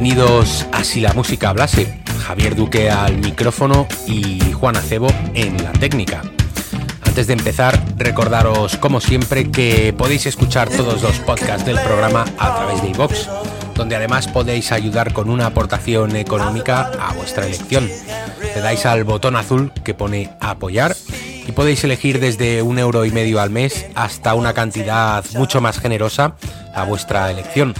Bienvenidos a Si la música hablase. Javier Duque al micrófono y Juan Acebo en la técnica. Antes de empezar, recordaros como siempre que podéis escuchar todos los podcasts del programa a través de iVox, donde además podéis ayudar con una aportación económica a vuestra elección. Le dais al botón azul que pone apoyar y podéis elegir desde un euro y medio al mes hasta una cantidad mucho más generosa a vuestra elección.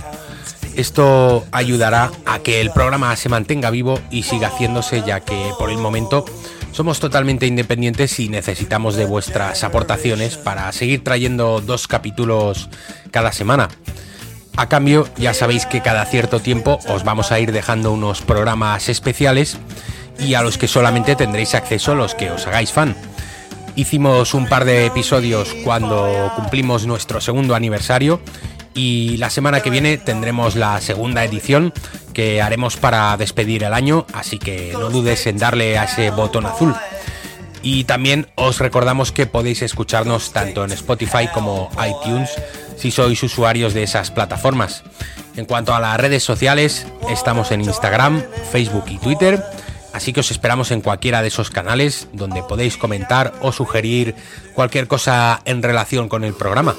Esto ayudará a que el programa se mantenga vivo y siga haciéndose ya que por el momento somos totalmente independientes y necesitamos de vuestras aportaciones para seguir trayendo dos capítulos cada semana. A cambio, ya sabéis que cada cierto tiempo os vamos a ir dejando unos programas especiales y a los que solamente tendréis acceso los que os hagáis fan. Hicimos un par de episodios cuando cumplimos nuestro segundo aniversario y la semana que viene tendremos la segunda edición que haremos para despedir el año, así que no dudes en darle a ese botón azul. Y también os recordamos que podéis escucharnos tanto en Spotify como iTunes si sois usuarios de esas plataformas. En cuanto a las redes sociales, estamos en Instagram, Facebook y Twitter, así que os esperamos en cualquiera de esos canales donde podéis comentar o sugerir cualquier cosa en relación con el programa.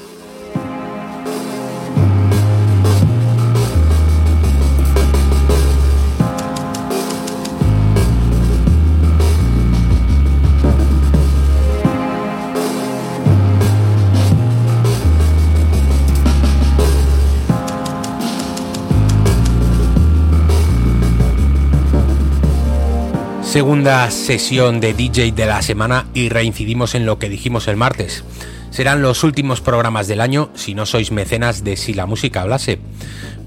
Segunda sesión de DJ de la semana y reincidimos en lo que dijimos el martes. Serán los últimos programas del año si no sois mecenas de Si la música hablase.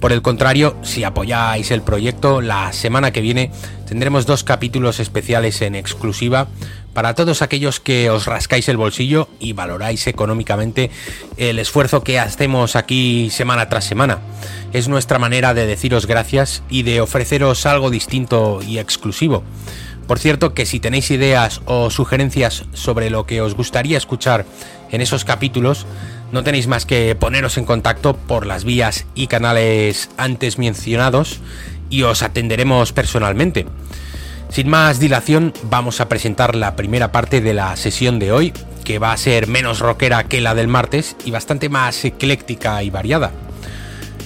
Por el contrario, si apoyáis el proyecto, la semana que viene tendremos dos capítulos especiales en exclusiva para todos aquellos que os rascáis el bolsillo y valoráis económicamente el esfuerzo que hacemos aquí semana tras semana. Es nuestra manera de deciros gracias y de ofreceros algo distinto y exclusivo. Por cierto, que si tenéis ideas o sugerencias sobre lo que os gustaría escuchar en esos capítulos, no tenéis más que poneros en contacto por las vías y canales antes mencionados y os atenderemos personalmente. Sin más dilación, vamos a presentar la primera parte de la sesión de hoy, que va a ser menos rockera que la del martes y bastante más ecléctica y variada.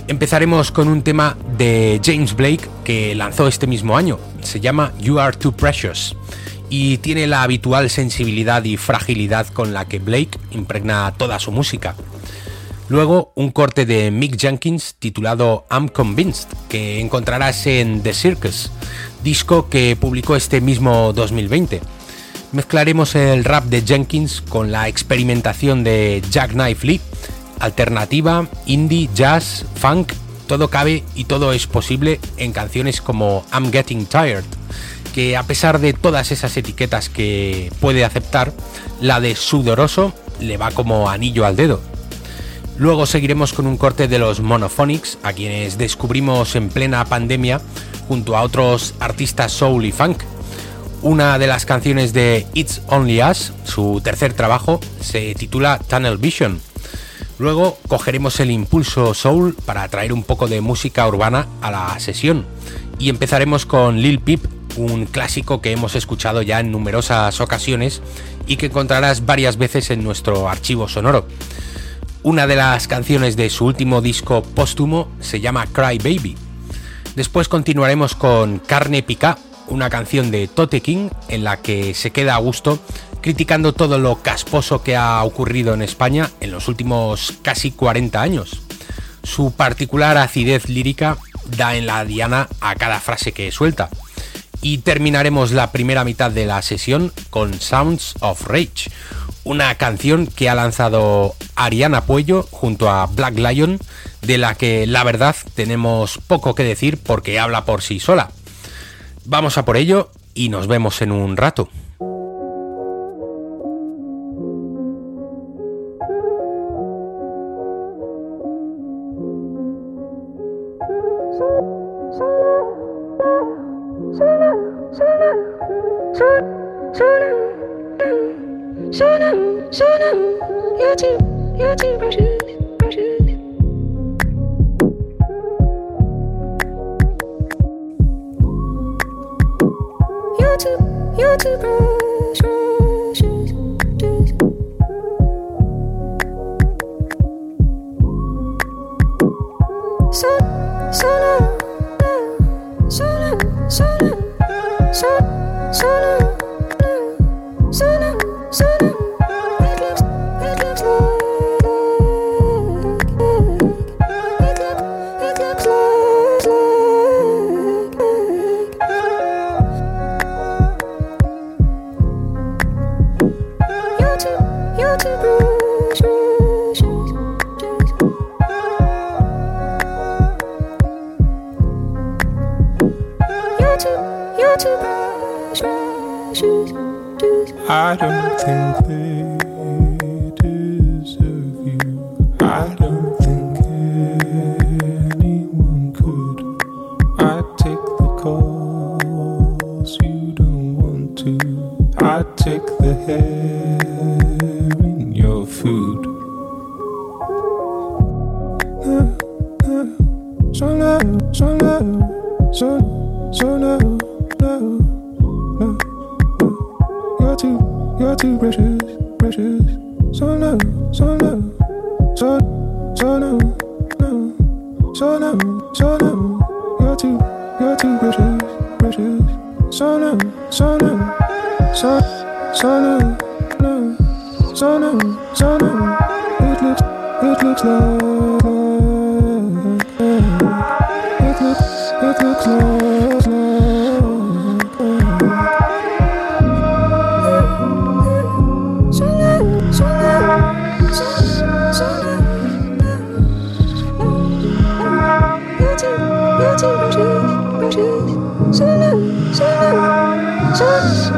Empezaremos con un tema de James Blake que lanzó este mismo año. Se llama You Are Too Precious y tiene la habitual sensibilidad y fragilidad con la que Blake impregna toda su música. Luego un corte de Mick Jenkins titulado I'm Convinced que encontrarás en The Circus, disco que publicó este mismo 2020. Mezclaremos el rap de Jenkins con la experimentación de Jack Knife Lee alternativa, indie, jazz, funk, todo cabe y todo es posible en canciones como I'm Getting Tired, que a pesar de todas esas etiquetas que puede aceptar, la de sudoroso le va como anillo al dedo. Luego seguiremos con un corte de los Monophonics, a quienes descubrimos en plena pandemia junto a otros artistas soul y funk. Una de las canciones de It's Only Us, su tercer trabajo, se titula Tunnel Vision Luego cogeremos el impulso soul para traer un poco de música urbana a la sesión y empezaremos con Lil Peep, un clásico que hemos escuchado ya en numerosas ocasiones y que encontrarás varias veces en nuestro archivo sonoro. Una de las canciones de su último disco póstumo se llama Cry Baby. Después continuaremos con Carne Pica, una canción de Tote King en la que se queda a gusto criticando todo lo casposo que ha ocurrido en España en los últimos casi 40 años. Su particular acidez lírica da en la diana a cada frase que suelta. Y terminaremos la primera mitad de la sesión con Sounds of Rage, una canción que ha lanzado Ariana Puello junto a Black Lion, de la que la verdad tenemos poco que decir porque habla por sí sola. Vamos a por ello y nos vemos en un rato.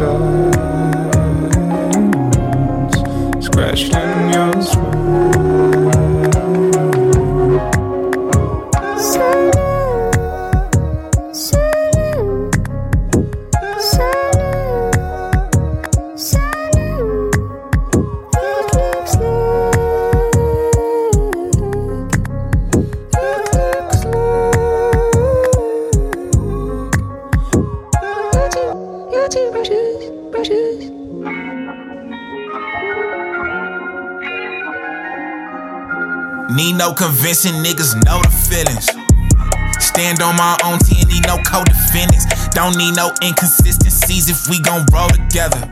side convincing niggas know the feelings. Stand on my own team, need no co-defendants. Don't need no inconsistencies if we gon' roll together.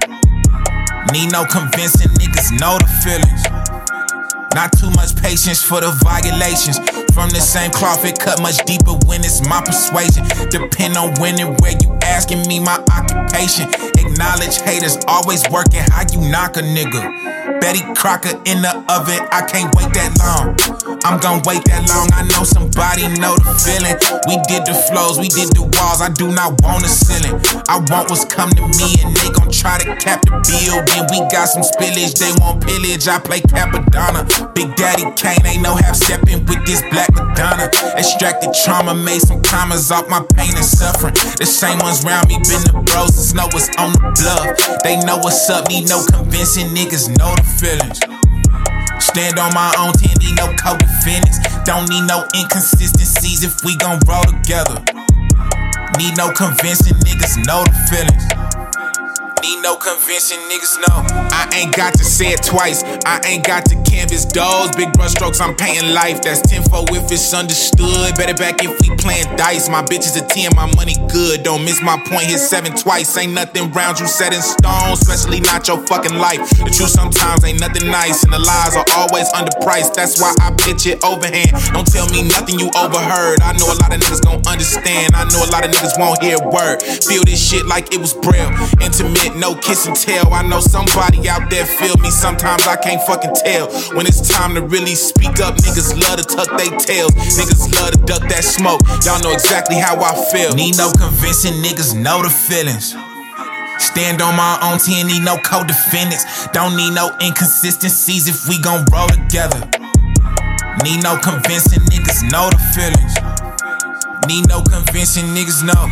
Need no convincing niggas know the feelings. Not too much patience for the violations. From the same cloth, it cut much deeper when it's my persuasion. Depend on when and where you asking me my occupation. Acknowledge haters always working how you knock a nigga. Betty Crocker in the oven, I can't wait that long. I'm gonna wait that long, I know somebody know the feeling. We did the flows, we did the walls, I do not want a ceiling. I want what's come to me, and they gon' try to cap the bill. Then we got some spillage, they want pillage, I play Capadonna. Big Daddy Kane ain't no half stepping with this black Madonna. Extracted trauma, made some commas off my pain and suffering. The same ones round me been the bros, know what's on the bluff. They know what's up, need no convincing niggas know the feelings. Stand on my own, team, need no co-defendants. Don't need no inconsistencies if we gon' roll together. Need no convincing niggas know the feelings. Need no convincing niggas know. I ain't got to say it twice. I ain't got to canvas those big brush strokes. I'm painting life. That's tenfold if it's understood. Better back if we playing dice. My bitch is a 10, my money good. Don't miss my point. Hit seven twice. Ain't nothing round you set in stone. Especially not your fucking life. The truth sometimes ain't nothing nice. And the lies are always underpriced. That's why I pitch it overhand. Don't tell me nothing you overheard. I know a lot of niggas gon' understand. I know a lot of niggas won't hear word. Feel this shit like it was braille. Intimate no kiss and tell. I know somebody out there feel me, sometimes I can't fucking tell. When it's time to really speak up, niggas love to tuck their tails. Niggas love to duck that smoke. Y'all know exactly how I feel. Need no convincing, niggas know the feelings. Stand on my own team, need no co-defendants. Don't need no inconsistencies if we gon' roll together. Need no convincing niggas know the feelings. Need no convincing niggas know.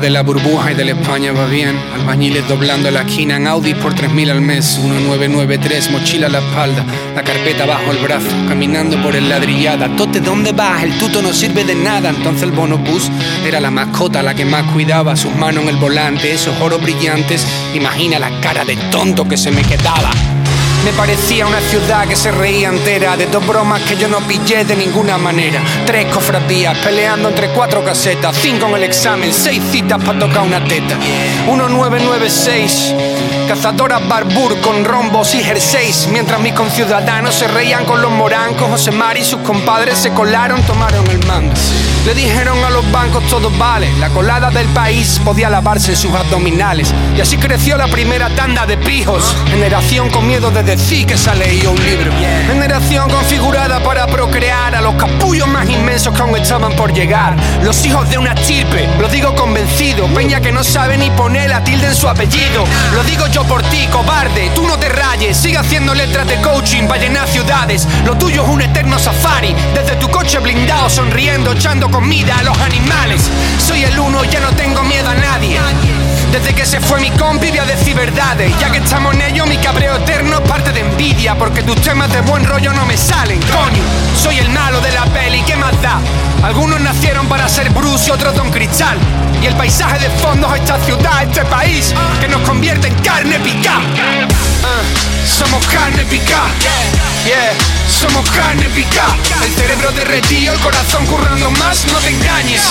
De la burbuja y de la España va bien. Albañiles doblando la esquina en Audi por 3.000 al mes. 1993, mochila a la espalda, la carpeta bajo el brazo, caminando por el ladrillada. Tote, ¿dónde vas? El tuto no sirve de nada. Entonces el bonobús era la mascota, la que más cuidaba. Sus manos en el volante, esos oros brillantes. Imagina la cara de tonto que se me quedaba. Me parecía una ciudad que se reía entera de dos bromas que yo no pillé de ninguna manera. Tres cofradías peleando entre cuatro casetas, cinco en el examen, seis citas para tocar una teta. 1996, cazadoras barbur con rombos y jerseys, mientras mis conciudadanos se reían con los morancos. José Mari y sus compadres se colaron, tomaron el mando. Le dijeron a los bancos todo vale, la colada del país podía lavarse en sus abdominales. Y así creció la primera tanda de pijos. Generación con miedo de decir que se ha leído un libro. Generación configurada para procrear a los capullos más inmensos que aún estaban por llegar. Los hijos de una estirpe, lo digo convencido. Peña que no sabe ni poner la tilde en su apellido. Lo digo yo por ti, cobarde, tú no te rayes. Sigue haciendo letras de coaching para llenar ciudades. Lo tuyo es un eterno safari. Echando comida a los animales. Soy el uno, ya no tengo. Desde que se fue mi compi voy a decir verdades. Ya que estamos en ello mi cabreo eterno es parte de envidia Porque tus temas de buen rollo no me salen, coño. Soy el malo de la peli, ¿qué más da? Algunos nacieron para ser Bruce y otros Don Cristal. Y el paisaje de fondo es esta ciudad, este país Que nos convierte en carne picada Ah, Somos carne picada Yeah, somos carne picada El cerebro derretido, el corazón currando más, no te engañes.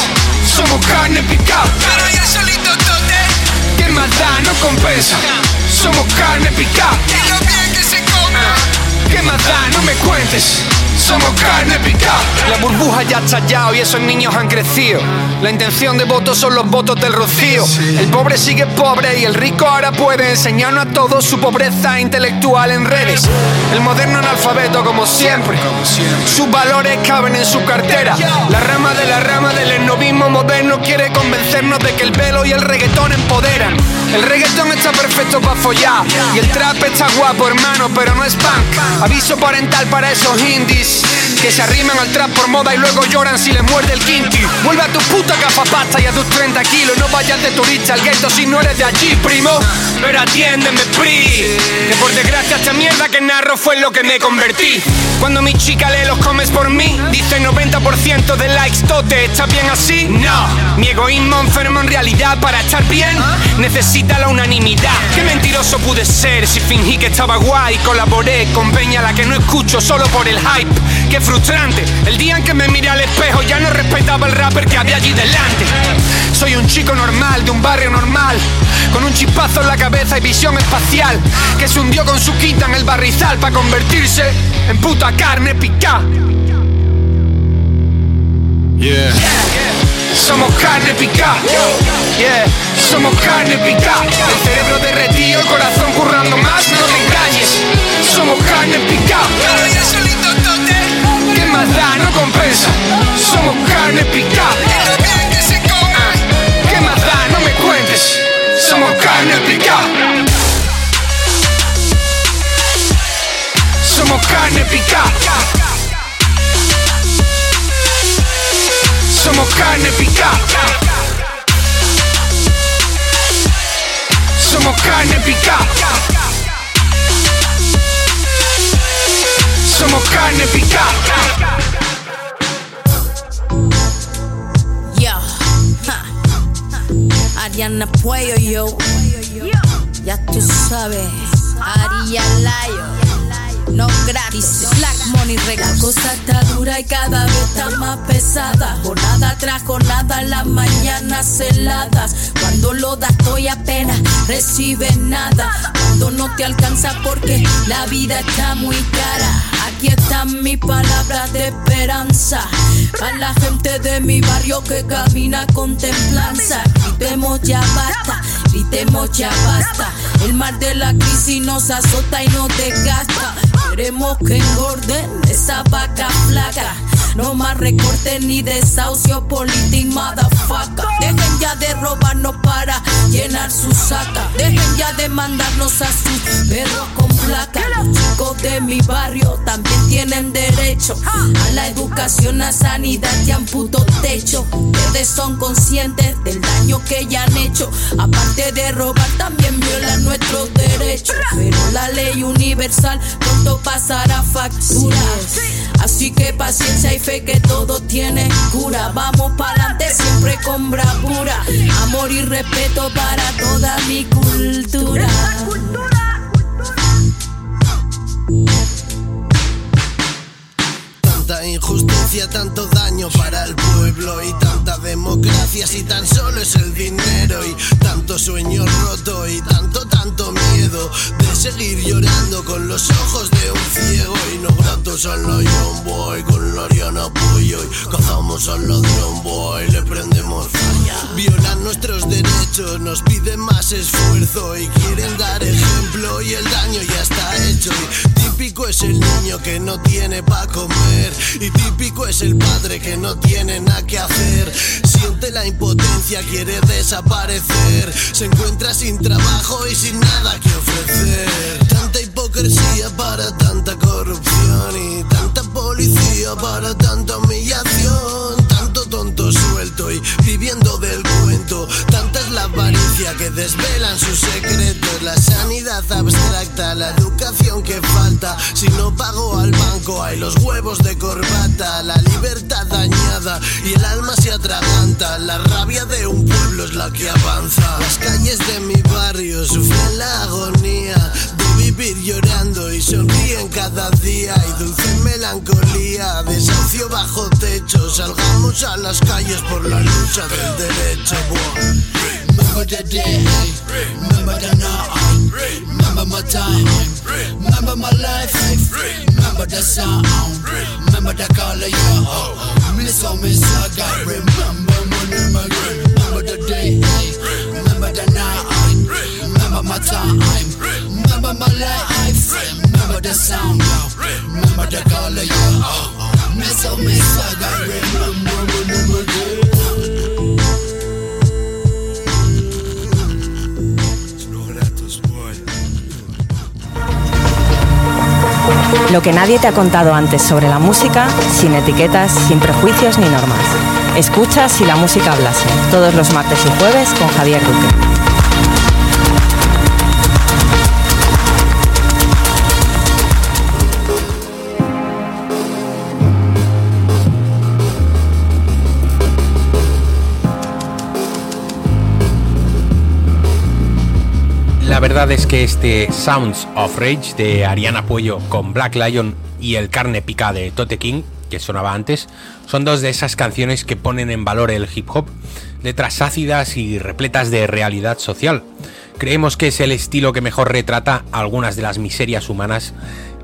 Somos carne picada Cara ya solito tote ¿Qué más da? No compensa. Somos carne picada. ¿Qué más da? No me cuentes. Somos carne picada. La burbuja ya ha estallado y esos niños han crecido. La intención de voto son los votos del rocío. El pobre sigue pobre y el rico ahora puede enseñarnos a todos su pobreza intelectual en redes. El moderno analfabeto como siempre. Sus valores caben en su cartera. La rama de la rama del esnovismo moderno quiere convencernos de que el velo y el reggaetón empoderan. El reggaetón está perfecto para follar y el trap está guapo hermano, pero no es punk. Aviso parental para esos indies que se arriman al trap por moda y luego lloran si les muerde el quinti. Vuelve a tu puta pasta y a tus 30 kilos. No vayas de turista al gueto si no eres de allí, primo. Pero atiéndeme, pri. Que por desgracia esta mierda que narro fue lo que me convertí. Cuando mi chica lee los comes por mí, dice 90% de likes, tote, ¿estás bien así? No. Mi egoísmo enfermo en realidad para estar bien necesita la unanimidad. Qué mentiroso pude ser si fingí que estaba guay. Colaboré con Peña la que no escucho solo por el hype. Qué frustrante. El día en que me miré al espejo ya no respetaba el rapper que había allí delante. Soy un chico normal de un barrio normal, con un chispazo en la cabeza y visión espacial, que se hundió con su quita en el barrizal para convertirse en puta carne picada. Yeah. Somos carne picada. Yeah. Somos carne picada. El cerebro derretido, el corazón currando más, no te engañes. Somos carne picada. No compensa. Somos carne picada. ¿Qué más? No me cuentes. Somos carne picada. Somos carne picada. Somos carne picada. Somos carne picada. Somos carne picada. Yo. Ariana Puello, yo. Ya tú sabes, Ariana Layo. No gratis, Black Money Records. La cosa está dura y cada vez está más pesada. Jornada tras jornada, las mañanas heladas. Cuando lo das, estoy apenas recibes nada. Cuando no te alcanza porque la vida está muy cara. Aquí están mis palabras de esperanza. Para la gente de mi barrio que camina con templanza. Gritemos ya basta, gritemos ya basta. El mar de la crisis nos azota y nos desgasta. Queremos que engorden esa vaca flaca. No más recortes ni desahucio, politic motherfucker. Dejen ya de robarnos para llenar su saca. Dejen ya de mandarnos a sus perros con placa. Los chicos de mi barrio también tienen derecho a la educación, a sanidad y a un puto techo. Ustedes son conscientes del daño que ya han hecho. Aparte de robar, también violan nuestros derechos. Pero la ley universal pronto pasará factura. Así que paciencia y fe que todo tiene cura. Vamos para adelante siempre con bravura. Amor y respeto para toda mi cultura. Tanta injusticia, tanto daño para el pueblo y tanta democracia si tan solo es el dinero y tanto sueño roto y tanto, tanto miedo de seguir llorando con los ojos de un ciego y no gratos a la Young Boy con la Ariana Puyo y cazamos al ladrón boy, le prendemos falla. Violan nuestros derechos, nos piden más esfuerzo y quieren dar ejemplo y el daño ya está hecho y típico es el niño que no tiene pa' comer y típico es el padre que no tiene nada que hacer. Siente la impotencia, quiere desaparecer. Se encuentra sin trabajo y sin nada que ofrecer. Tanta hipocresía para tanta corrupción y tanta policía para tanta humillación. Que desvelan sus secretos. La sanidad abstracta, la educación que falta. Si no pago al banco, hay los huevos de corbata. La libertad dañada y el alma se atraganta. La rabia de un pueblo es la que avanza. Las calles de mi barrio sufren la agonía de vivir llorando y sonríen cada día. Y dulce melancolía, desahucio bajo techo. Salgamos a las calles por la lucha del derecho. Remember the day, remember the night, remember my time, remember my life, remember the sound, remember the color, yeah. Miss oh miss I got remember que nadie te ha contado antes sobre la música, sin etiquetas, sin prejuicios ni normas. Escucha si la música hablase, todos los martes y jueves con Javier Duque. Verdad es que este Sounds of Rage de Ariana Puello con Black Lion y el Carne Pica de Tote King, que sonaba antes, son dos de esas canciones que ponen en valor el hip hop, letras ácidas y repletas de realidad social. Creemos que es el estilo que mejor retrata algunas de las miserias humanas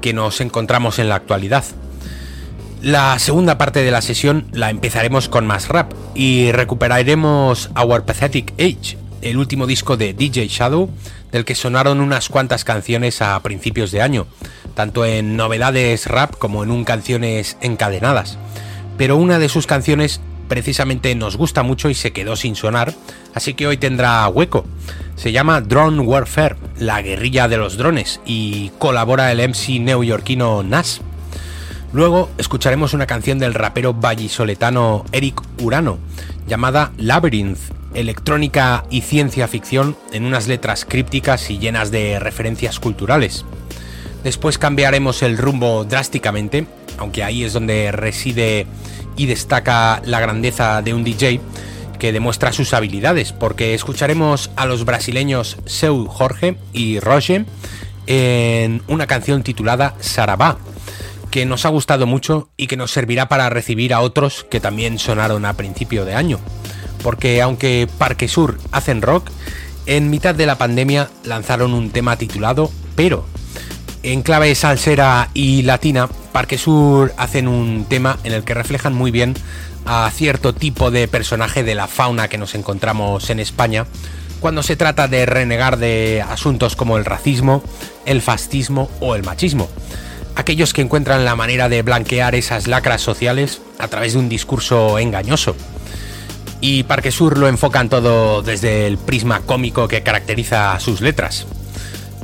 que nos encontramos en la actualidad. La segunda parte de la sesión la empezaremos con más rap y recuperaremos Our Pathetic Age, el último disco de DJ Shadow, del que sonaron unas cuantas canciones a principios de año, tanto en novedades rap como en un canciones encadenadas. Pero una de sus canciones precisamente nos gusta mucho y se quedó sin sonar, así que hoy tendrá hueco. Se llama Drone Warfare, la guerrilla de los drones, y colabora el MC neoyorquino Nas. Luego escucharemos una canción del rapero vallisoletano Eric Urano, llamada Labyrinth, electrónica y ciencia ficción en unas letras crípticas y llenas de referencias culturales. Después cambiaremos el rumbo drásticamente, aunque ahí es donde reside y destaca la grandeza de un DJ que demuestra sus habilidades, porque escucharemos a los brasileños Seu Jorge y Roger en una canción titulada Sarabá, que nos ha gustado mucho y que nos servirá para recibir a otros que también sonaron a principio de año porque aunque Parque Sur hacen rock, en mitad de la pandemia lanzaron un tema titulado Pero. En clave salsera y latina, Parque Sur hacen un tema en el que reflejan muy bien a cierto tipo de personaje de la fauna que nos encontramos en España cuando se trata de renegar de asuntos como el racismo, el fascismo o el machismo. Aquellos que encuentran la manera de blanquear esas lacras sociales a través de un discurso engañoso y Parque Sur lo enfocan todo desde el prisma cómico que caracteriza sus letras.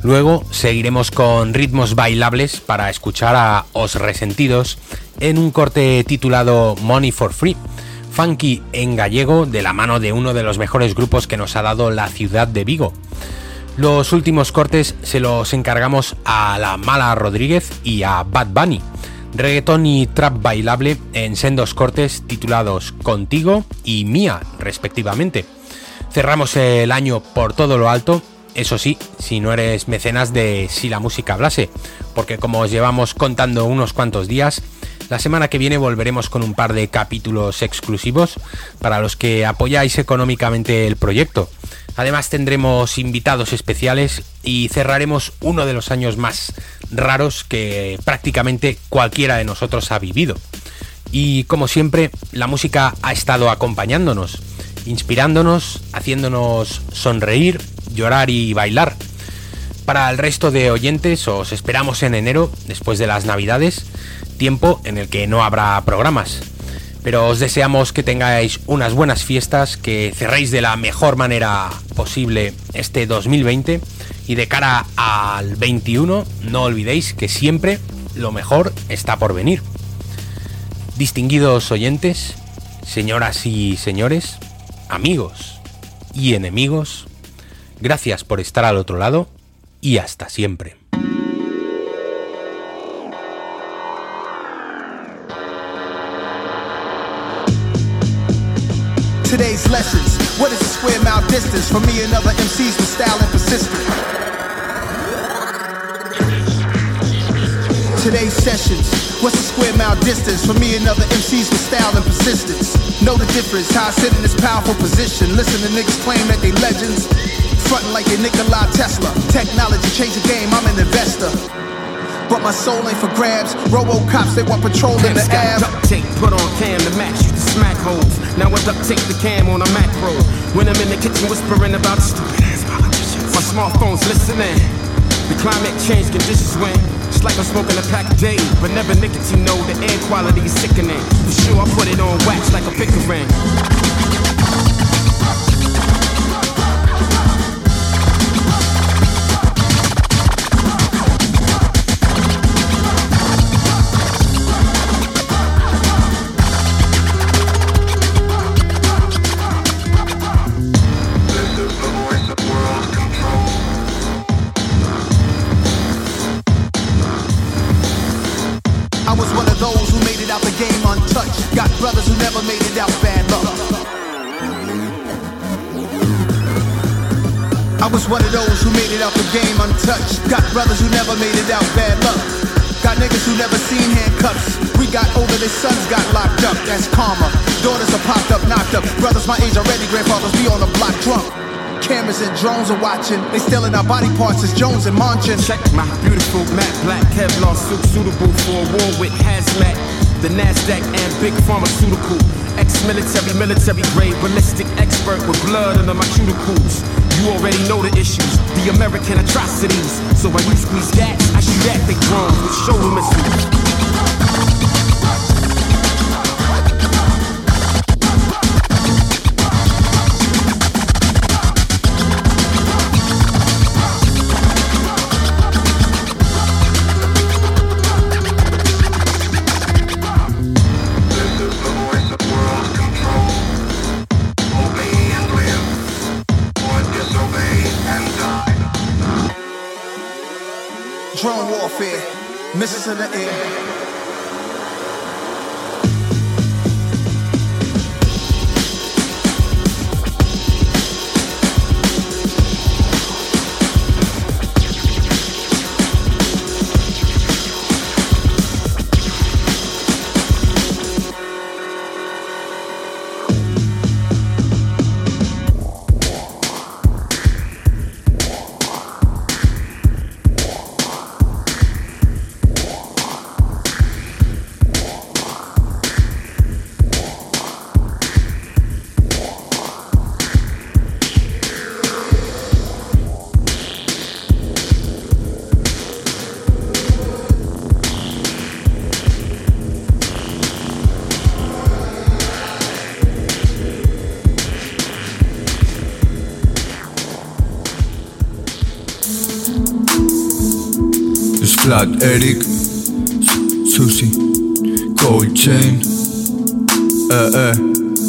Luego seguiremos con ritmos bailables para escuchar a Os Resentidos en un corte titulado Money for Free, funky en gallego de la mano de uno de los mejores grupos que nos ha dado la ciudad de Vigo. Los últimos cortes se los encargamos a la Mala Rodríguez y a Bad Bunny reggaeton y trap bailable en sendos cortes titulados Contigo y Mía, respectivamente. Cerramos el año por todo lo alto, eso sí, si no eres mecenas de Si la música hablase, porque como os llevamos contando unos cuantos días, la semana que viene volveremos con un par de capítulos exclusivos para los que apoyáis económicamente el proyecto. Además tendremos invitados especiales y cerraremos uno de los años más raros que prácticamente cualquiera de nosotros ha vivido. Y como siempre, la música ha estado acompañándonos, inspirándonos, haciéndonos sonreír, llorar y bailar. Para el resto de oyentes os esperamos en enero, después de las navidades, tiempo en el que no habrá programas. Pero os deseamos que tengáis unas buenas fiestas, que cerréis de la mejor manera posible este 2020 y de cara al 21 no olvidéis que siempre lo mejor está por venir. Distinguidos oyentes, señoras y señores, amigos y enemigos, gracias por estar al otro lado y hasta siempre. Today's lessons. What is a square mile distance from me and other MCs with style and persistence? Today's sessions. What's a square mile distance for me and other MCs with style and persistence? Know the difference, how I sit in this powerful position. Listen to niggas claim that they legends. Frontin' like they Nikola Tesla. Technology change the game, I'm an investor. But my soul ain't for grabs. Robo cops, they want patrol in the ab. Duct tape, put on cam to match you smack holes. Now I duct tape the cam on a macro. When I'm in the kitchen whispering about stupid ass politicians. My smartphone's listening. The climate change conditions when it's like I'm smoking a pack a day, but never nicotine. No, the air quality is sickening. For sure, I put it on wax like a Pickering. One of those who made it out the game untouched. Got brothers who never made it out bad luck. Got niggas who never seen handcuffs. We got older, their sons got locked up. That's karma. Daughters are popped up, knocked up. Brothers my age already, grandfathers be on the block drunk. Cameras and drones are watching. They stealing our body parts as Jones and Manchin. Check my beautiful matte black Kevlar suit suitable for a war with hazmat. The Nasdaq and big pharmaceutical. Ex-military, military grade, ballistic expert with blood under my cuticles. You already know the issues, the American atrocities. So when you squeeze gas, I shoot at the drums with shoulder missiles. Missiles in the air. Flat Eric, Susie, Cold Chain, eh, eh,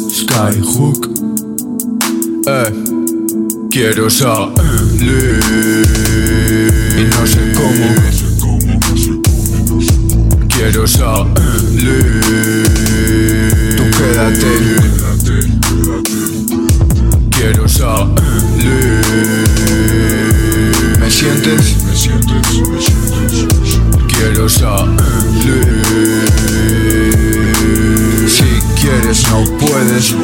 Skyhook, eh, quiero salir y no sé cómo, quiero salir, tú quédate, quiero salir. ¿Me sientes? Si quieres, no puedes.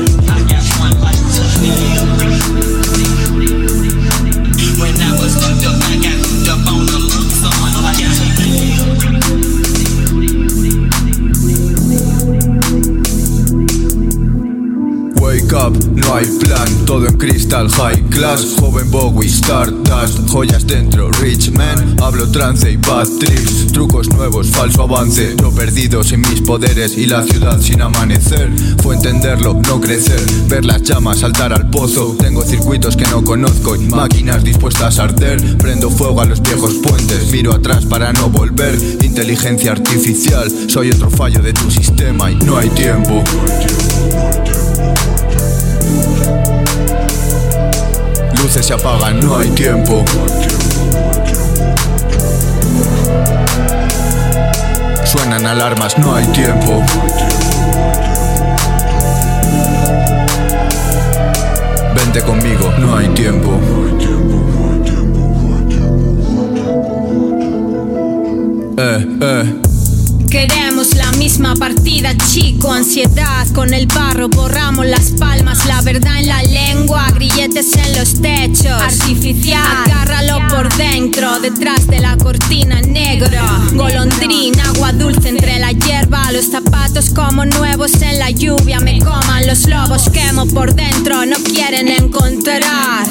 No hay plan, todo en cristal high class. Joven Bowie, Stardust, joyas dentro, rich man. Hablo trance y bad trips, trucos nuevos, falso avance. Yo perdido sin mis poderes y la ciudad sin amanecer. Fue entenderlo, no crecer, ver las llamas saltar al pozo. Tengo circuitos que no conozco y máquinas dispuestas a arder. Prendo fuego a los viejos puentes, miro atrás para no volver. Inteligencia artificial, soy otro fallo de tu sistema y no hay tiempo Se apagan, no hay tiempo. Suenan alarmas, no hay tiempo. Vente conmigo, no hay tiempo. Eh, eh. Queremos ansiedad. Con el barro, borramos las palmas, la verdad en la lengua, grilletes en los techos, artificial, agárralo por dentro, detrás de la cortina negra, golondrina, agua dulce entre la hierba, los zapatos como nuevos en la lluvia, me coman los lobos, quemo por dentro, no quieren encontrar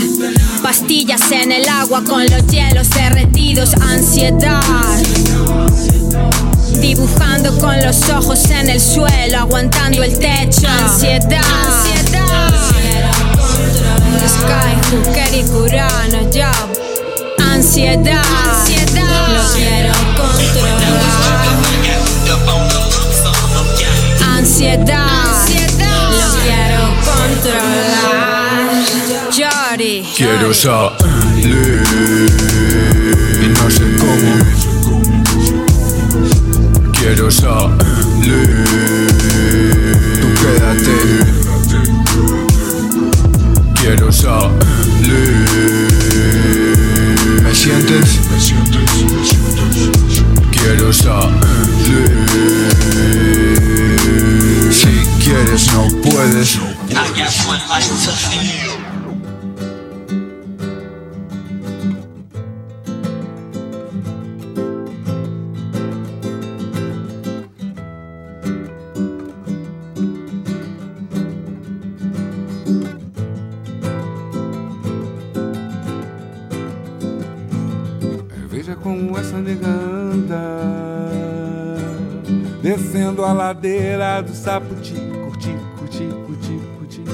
pastillas en el agua con los hielos derretidos, ansiedad. Dibujando con los ojos en el suelo, aguantando el techo. Ansiedad. Ansiedad. Sky, Hooker y Curano, yo. Ansiedad. Ansiedad. Lo quiero controlar. Ansiedad. Ansiedad. Lo quiero controlar. Jory. Quiero salir y no sé cómo. Quiero salir, tú quédate. Quiero salir. ¿Me sientes? Quiero salir. Si quieres no puedes. Essa nega anda Descendo a ladeira do Saputi Curti, curti, curti, curti, curti.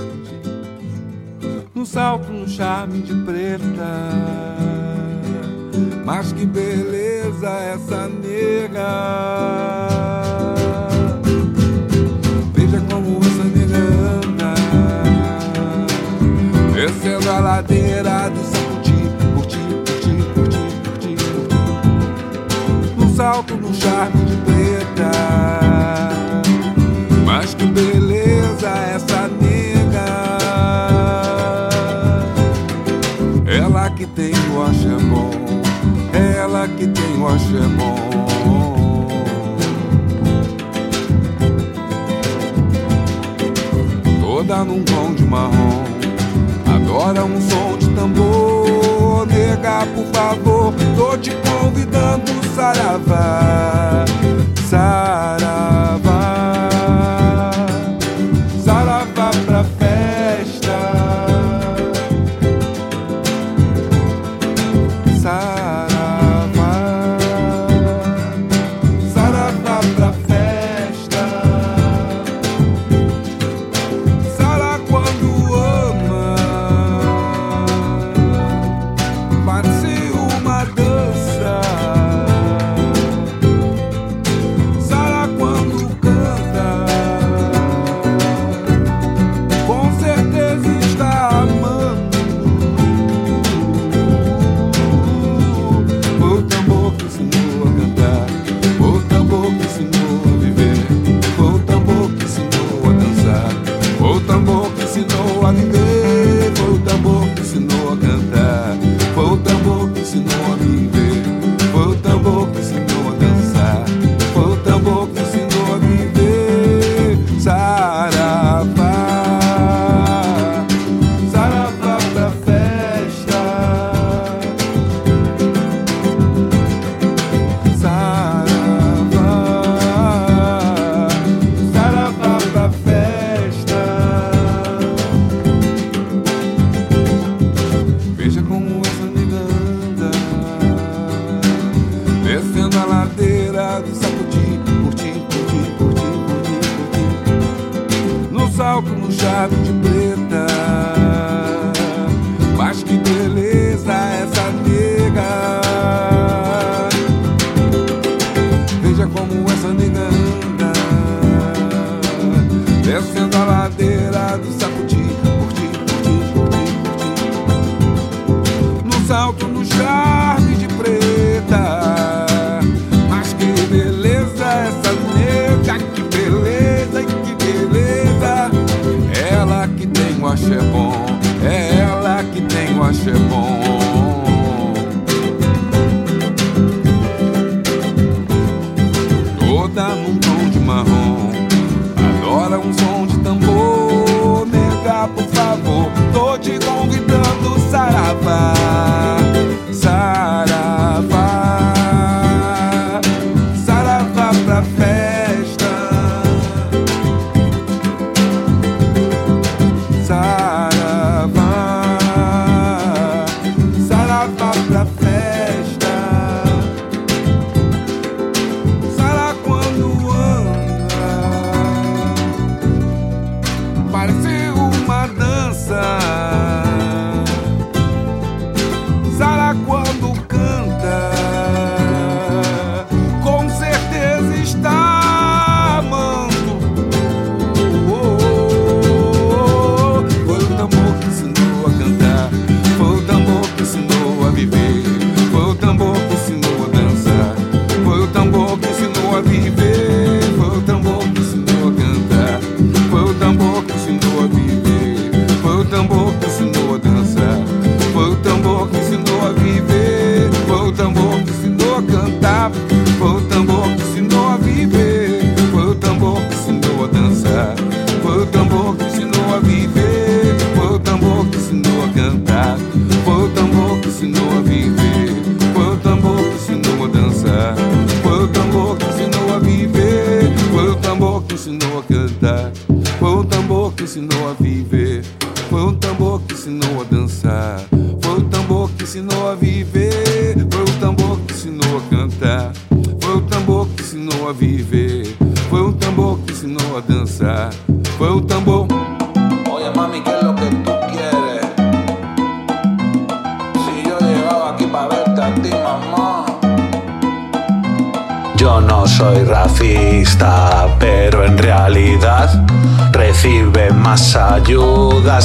Salto, no charme de preta. Mas que beleza essa nega. Veja como essa nega anda Descendo a ladeira do salto, no charme de preta. Mas que beleza essa nega. Ela que tem o axé bom Ela que tem o axé bom Toda num tom de marrom Adora um som de tambor. Nega, por favor Tô te convidando, sarava. sarava.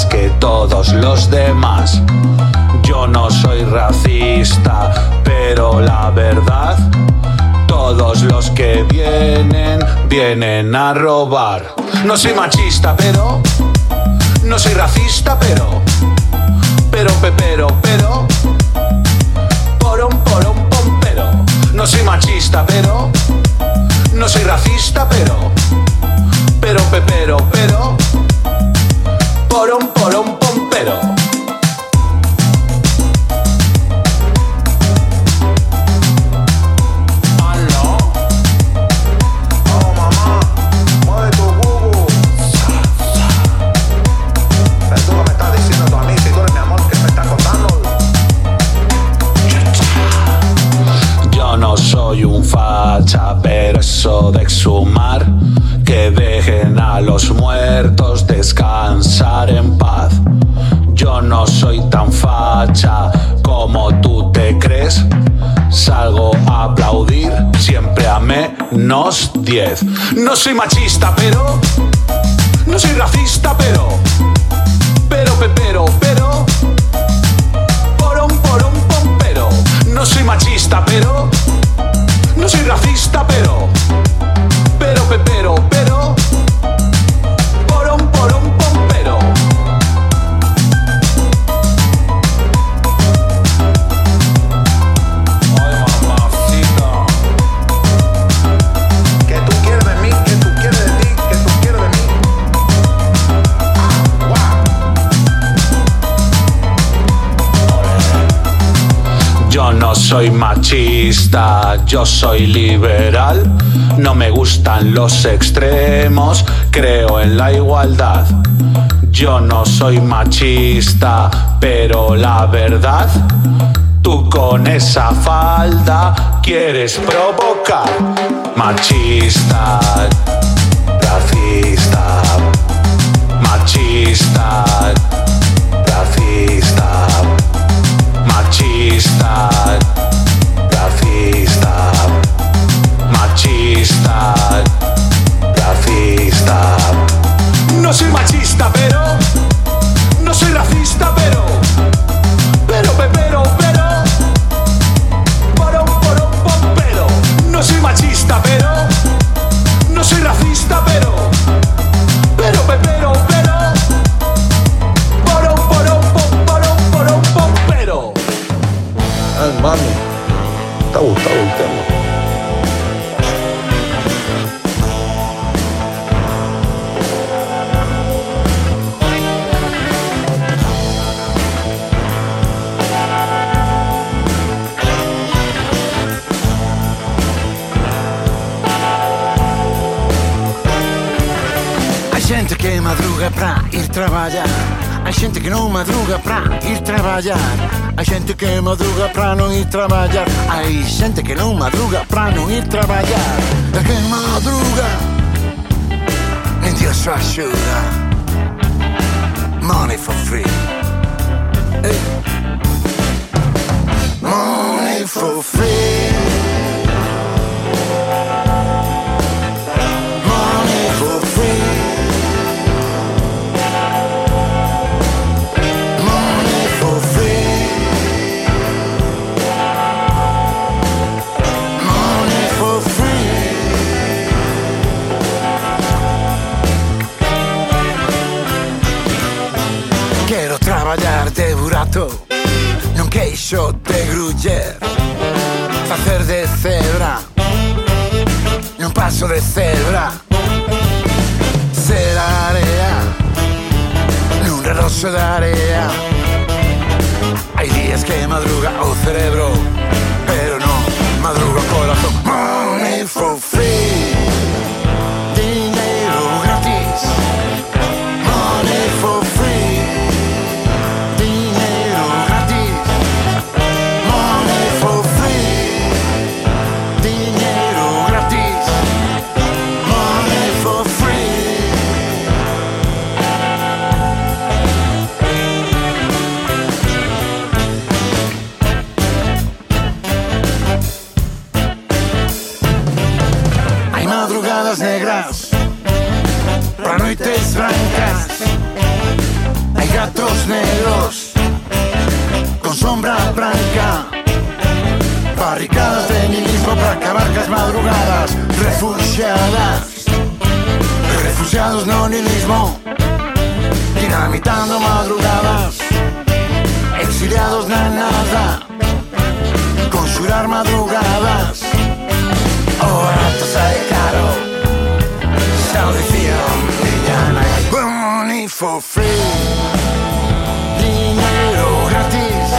que todos los demás. Yo no soy racista, pero la verdad, todos los que vienen, vienen a robar. No soy machista, pero... No soy racista, pero... Pero, pepero, pero... Porón, porón, pompero. No soy machista, pero... No soy racista, pero... Pero, pepero, pero... pero menos 10. No soy machista, pero. No soy racista, pero. Pero, pero, pero. Porón, porón, pompero. No soy machista, pero. No soy racista, pero. soy machista, yo soy liberal, no me gustan los extremos, creo en la igualdad. Yo no soy machista, pero la verdad, tú con esa falda quieres provocar. Machista, racista, machista, racista, machista. gente que não madruga pra ir trabalhar, Hai gente que madruga pra não ir trabalhar, Hai gente que não madruga pra não ir trabalhar, é E quen madruga nem Deus o ajuda. Money for free. Money for free. preto Non queixo de gruller Facer de cebra Non paso de cebra Ser area Nun reloxo de area. Hai días que madruga o cerebro Pero non madruga o corazón. pasando madrugadas, exiliados na nada, conjurar madrugadas. Ahora te sale caro, saudición villana. Money for free, dinero gratis.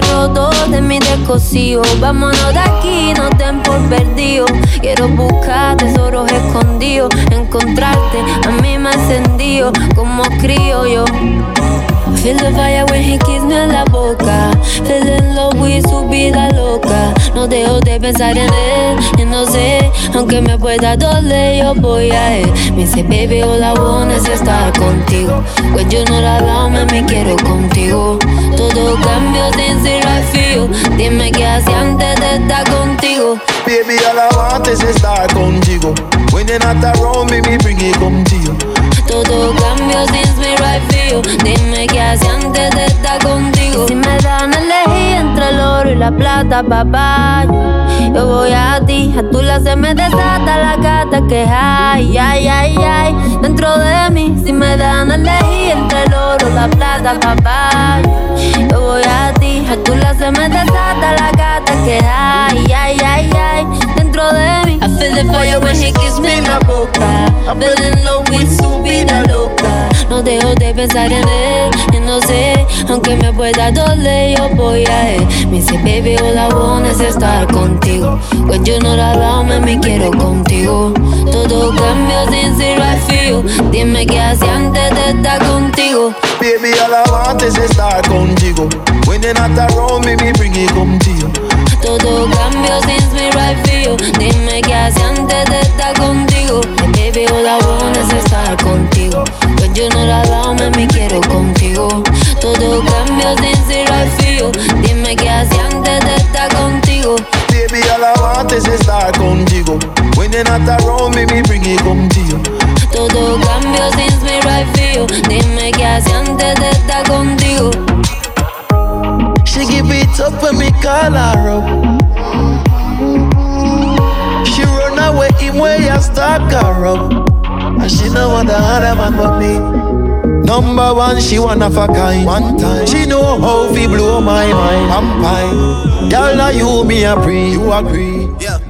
roto, de mi descosío. Vámonos de aquí, no den por perdido. Quiero buscar tesoros escondidos, encontrarte, a mí me encendido como crío yo. Feel the fire when he kiss me en la boca. Feel in love with su vida loca. No dejo de pensar en él. Y no sé, aunque me pueda doler, yo voy a él. Me dice, baby, I want es estar contigo. When you're not around, me quiero contigo. Todo cambio sin ser feel. Dime qué hacía antes de estar contigo. Baby, all I want es estar contigo. When you're not around me bring it contigo. Todo cambio since me right feel. Dime qué hace antes de estar contigo. si me dan a elegir entre el oro y la plata, papá, yo voy a ti. A tu la se me desata la gata que hay, ay, ay, ay. Dentro de mí, si me dan a elegir entre el oro y la plata, papá, yo voy a ti. A tu la se me desata la gata que hay, ay, ay, ay. Dentro de mí, I feel the fire when he kiss me en la boca. I'm feeling low with su vida loca. No dejo de pensar en él, y no sé, aunque me pueda doler, yo voy a él. Me dice, baby, all I want es estar contigo. When you're not around, me, me quiero contigo. Todo cambio sin ser feel. Dime qué hacía antes de estar contigo. Baby, all I want es estar contigo. When you're not around me, me bring it contigo. Todo cambio since me right feel. Dime qué hacía antes de estar contigo. Baby, all I want es estar contigo. When you're not around, me, me quiero contigo. Todo cambio since right feel. Dime qué hacía antes de estar contigo. Baby, all I want es estar contigo. When you're not around me, me bring it contigo. Up when me call her up. She run away in way I stalk her up. And she know what the other man but me. Number one, she one of a kind. One time, she know how we blow my mind. I'm fine. Girl, now you me a pre, you agree. Yeah.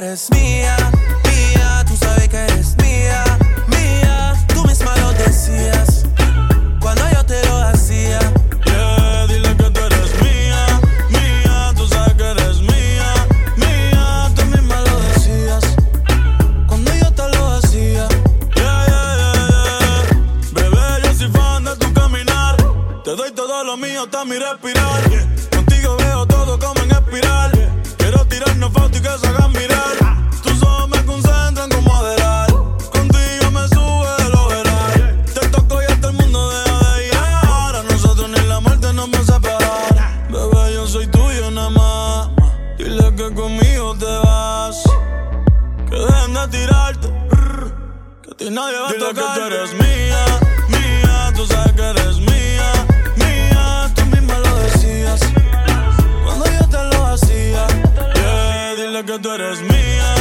Dile que que tú eres mía.